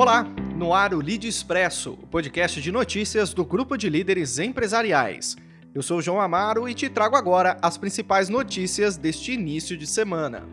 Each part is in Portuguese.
Olá, no ar o Lead Expresso, o podcast de notícias do grupo de líderes empresariais. Eu sou João Amaro e te trago agora as principais notícias deste início de semana.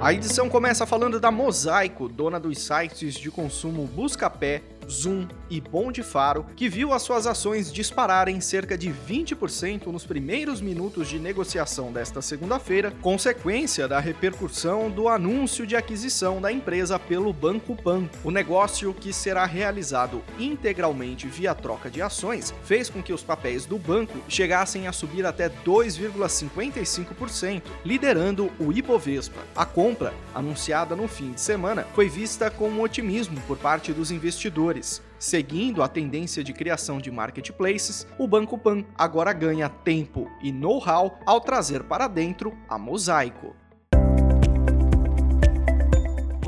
A edição começa falando da Mosaico, dona dos sites de consumo Buscapé, Zoom e Bom de Faro, que viu as suas ações dispararem cerca de 20% nos primeiros minutos de negociação desta segunda-feira, consequência da repercussão do anúncio de aquisição da empresa pelo Banco Pan. O negócio, que será realizado integralmente via troca de ações, fez com que os papéis do banco chegassem a subir até 2,55%, liderando o Ibovespa. A compra, anunciada no fim de semana, foi vista com otimismo por parte dos investidores Seguindo a tendência de criação de marketplaces, o Banco Pan agora ganha tempo e know-how ao trazer para dentro a Mosaico.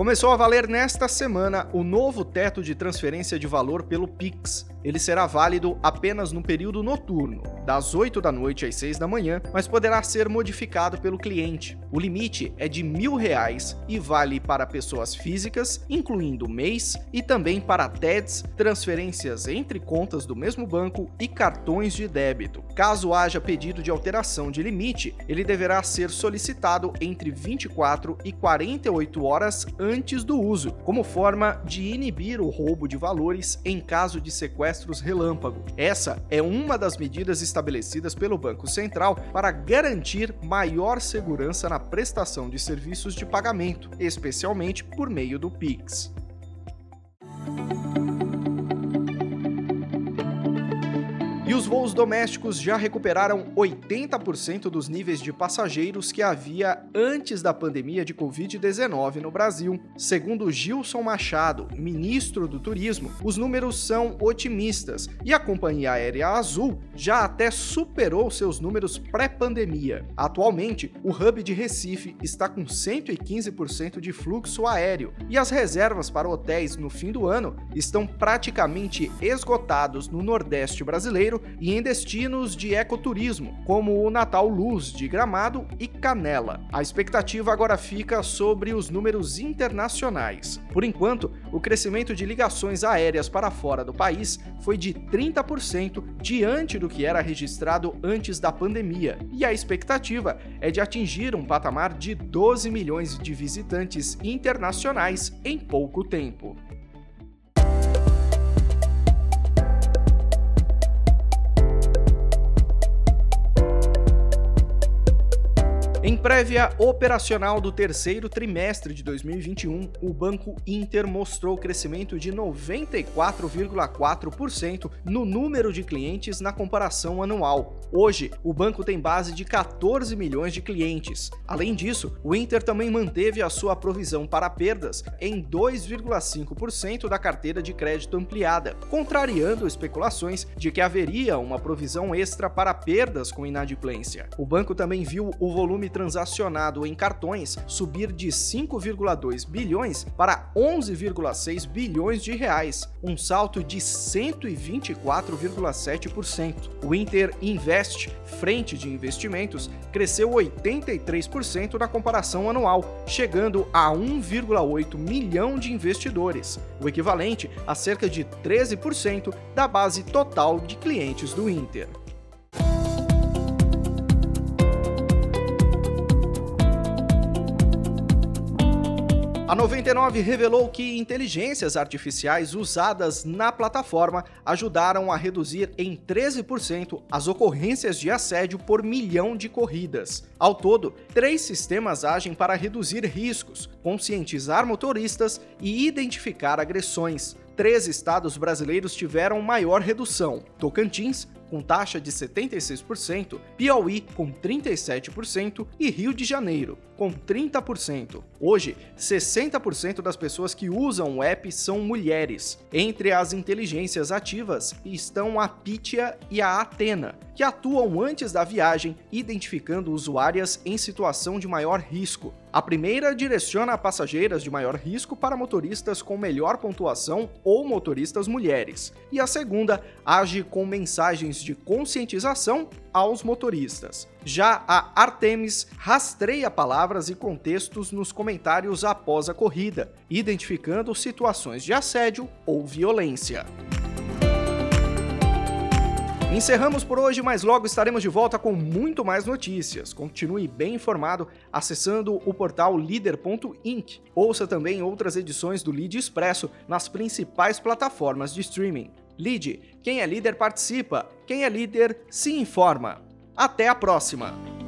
Começou a valer nesta semana o novo teto de transferência de valor pelo Pix. Ele será válido apenas no período noturno, das 8 da noite às 6 da manhã, mas poderá ser modificado pelo cliente. O limite é de mil reais e vale para pessoas físicas, incluindo mês, e também para TEDs, transferências entre contas do mesmo banco e cartões de débito. Caso haja pedido de alteração de limite, ele deverá ser solicitado entre 24 e 48 horas antes antes do uso, como forma de inibir o roubo de valores em caso de sequestros relâmpago. Essa é uma das medidas estabelecidas pelo Banco Central para garantir maior segurança na prestação de serviços de pagamento, especialmente por meio do Pix. E os voos domésticos já recuperaram 80% dos níveis de passageiros que havia antes da pandemia de Covid-19 no Brasil. Segundo Gilson Machado, ministro do Turismo, os números são otimistas e a companhia aérea Azul já até superou seus números pré-pandemia. Atualmente, o hub de Recife está com 115% de fluxo aéreo e as reservas para hotéis no fim do ano estão praticamente esgotados no Nordeste brasileiro e em destinos de ecoturismo, como o Natal Luz de Gramado e Canela. A expectativa agora fica sobre os números internacionais. Por enquanto, o crescimento de ligações aéreas para fora do país foi de 30% diante do que era registrado antes da pandemia, e a expectativa é de atingir um patamar de 12 milhões de visitantes internacionais em pouco tempo. Em prévia operacional do terceiro trimestre de 2021, o Banco Inter mostrou crescimento de 94,4% no número de clientes na comparação anual. Hoje, o banco tem base de 14 milhões de clientes. Além disso, o Inter também manteve a sua provisão para perdas em 2,5% da carteira de crédito ampliada, contrariando especulações de que haveria uma provisão extra para perdas com inadimplência. O banco também viu o volume transacionado em cartões subir de 5,2 bilhões para 11,6 bilhões de reais, um salto de 124,7%. O Inter Invest, frente de investimentos, cresceu 83% na comparação anual, chegando a 1,8 milhão de investidores, o equivalente a cerca de 13% da base total de clientes do Inter. A 99 revelou que inteligências artificiais usadas na plataforma ajudaram a reduzir em 13% as ocorrências de assédio por milhão de corridas. Ao todo, três sistemas agem para reduzir riscos, conscientizar motoristas e identificar agressões. Três estados brasileiros tiveram maior redução: Tocantins, com taxa de 76%, Piauí, com 37% e Rio de Janeiro, com 30%. Hoje, 60% das pessoas que usam o app são mulheres. Entre as inteligências ativas estão a Pitya e a Atena, que atuam antes da viagem, identificando usuárias em situação de maior risco. A primeira direciona passageiras de maior risco para motoristas com melhor pontuação ou motoristas mulheres, e a segunda age com mensagens de conscientização aos motoristas. Já a Artemis rastreia palavras e contextos nos comentários após a corrida, identificando situações de assédio ou violência. Encerramos por hoje, mas logo estaremos de volta com muito mais notícias. Continue bem informado acessando o portal leader.inc. Ouça também outras edições do Lead Expresso nas principais plataformas de streaming. Lead, quem é líder participa, quem é líder se informa. Até a próxima!